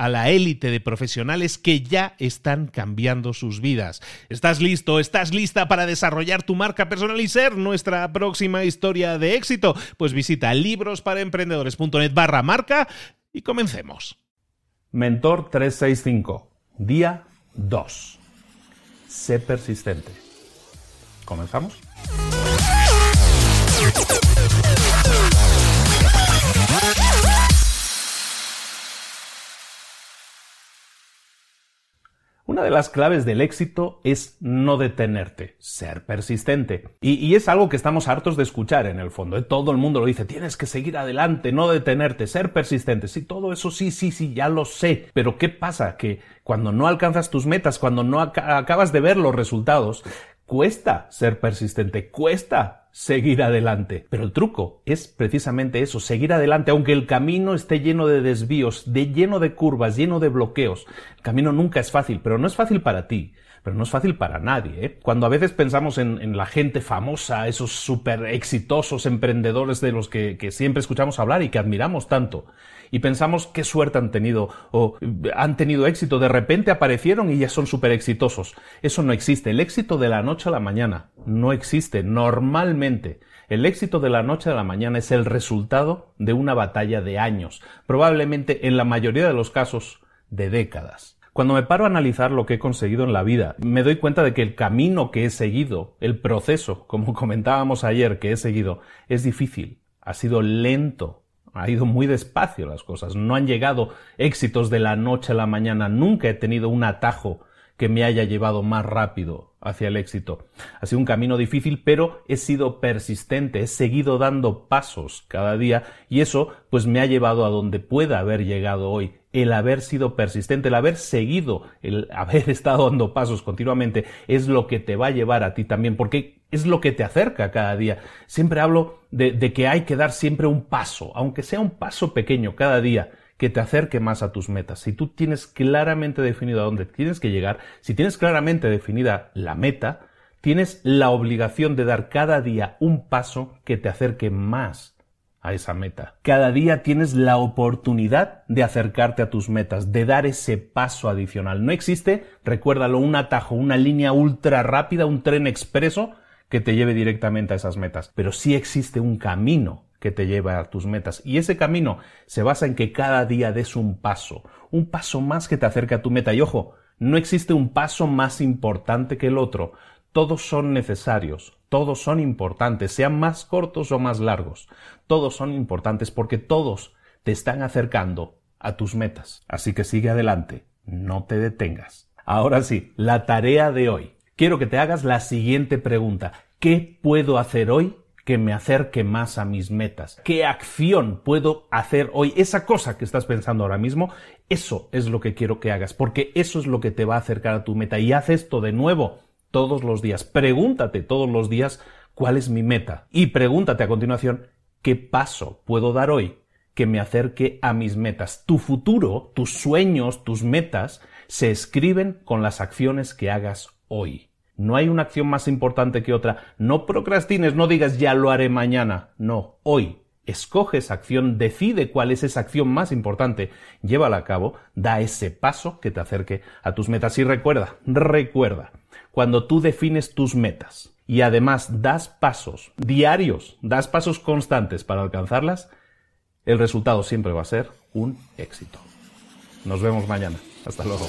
a la élite de profesionales que ya están cambiando sus vidas. ¿Estás listo? ¿Estás lista para desarrollar tu marca personal y ser nuestra próxima historia de éxito? Pues visita librosparaemprendedores.net barra marca y comencemos. Mentor 365, día 2. Sé persistente. ¿Comenzamos? Una de las claves del éxito es no detenerte, ser persistente. Y, es algo que estamos hartos de escuchar en el fondo. ¿eh? Todo el mundo lo dice, tienes que seguir adelante, no detenerte, ser persistente. Sí, todo eso sí, sí, sí, ya lo sé. Pero ¿qué pasa? Que cuando no alcanzas tus metas, cuando no acabas de ver los resultados, cuesta ser persistente, cuesta seguir adelante. Pero el truco es precisamente eso, seguir adelante, aunque el camino esté lleno de desvíos, de lleno de curvas, lleno de bloqueos. El camino nunca es fácil, pero no es fácil para ti pero no es fácil para nadie. ¿eh? Cuando a veces pensamos en, la gente famosa, esos súper exitosos emprendedores de los que, que, siempre escuchamos hablar y que admiramos tanto, y pensamos qué suerte han tenido o han tenido éxito, de repente aparecieron y ya son súper exitosos. Eso no existe. El éxito de la noche a la mañana no existe normalmente. El éxito de la noche a la mañana es el resultado de una batalla de años, probablemente en la mayoría de los casos de décadas. Cuando me paro a analizar lo que he conseguido en la vida, me doy cuenta de que el camino que he seguido, el proceso, como comentábamos ayer, que he seguido, es difícil, ha sido lento, ha ido muy despacio las cosas, no han llegado éxitos de la noche a la mañana, nunca he tenido un atajo que me haya llevado más rápido hacia el éxito. Ha sido un camino difícil, pero he sido persistente, he seguido dando pasos cada día y eso pues me ha llevado a donde pueda haber llegado hoy. El haber sido persistente, el haber seguido, el haber estado dando pasos continuamente es lo que te va a llevar a ti también, porque es lo que te acerca cada día. Siempre hablo de, que hay que dar siempre un paso, aunque sea un paso pequeño cada día, que te acerque más a tus metas. Si tú tienes claramente definido a dónde tienes que llegar, si tienes claramente definida la meta, tienes la obligación de dar cada día un paso que te acerque más a esa meta. Cada día tienes la oportunidad de acercarte a tus metas, de dar ese paso adicional. No existe, recuérdalo, un atajo, una línea ultra rápida, un tren expreso que te lleve directamente a esas metas, pero sí existe un camino que te lleva a tus metas. Y ese camino se basa en que cada día des un paso, un paso más que te acerque a tu meta. Y ojo, no existe un paso más importante que el otro. Todos son necesarios, todos son importantes, sean más cortos o más largos. Todos son importantes porque todos te están acercando a tus metas. Así que sigue adelante, no te detengas. Ahora sí, la tarea de hoy quiero que te hagas la siguiente pregunta. ¿Qué puedo hacer hoy que me acerque más a mis metas? ¿Qué acción puedo hacer hoy? Esa cosa que estás pensando ahora mismo, eso es lo que quiero que hagas, porque eso es lo que te va a acercar a tu meta. Y haz esto de nuevo todos los días. Pregúntate todos los días ¿Cuál es mi meta? Y pregúntate a continuación, ¿qué paso puedo dar hoy que me acerque a mis metas? Tu futuro, tus sueños, tus metas se escriben con las acciones que hagas hoy. No hay una acción más importante que otra. No procrastines, no digas ya lo haré mañana. No, hoy. Escoge esa acción, decide cuál es esa acción más importante, llévala a cabo, da ese paso que te acerque a tus metas. Y recuerda, recuerda, cuando tú defines tus metas y además das pasos diarios, das pasos constantes para alcanzarlas, el resultado siempre va a ser un éxito. Nos vemos mañana. Hasta luego.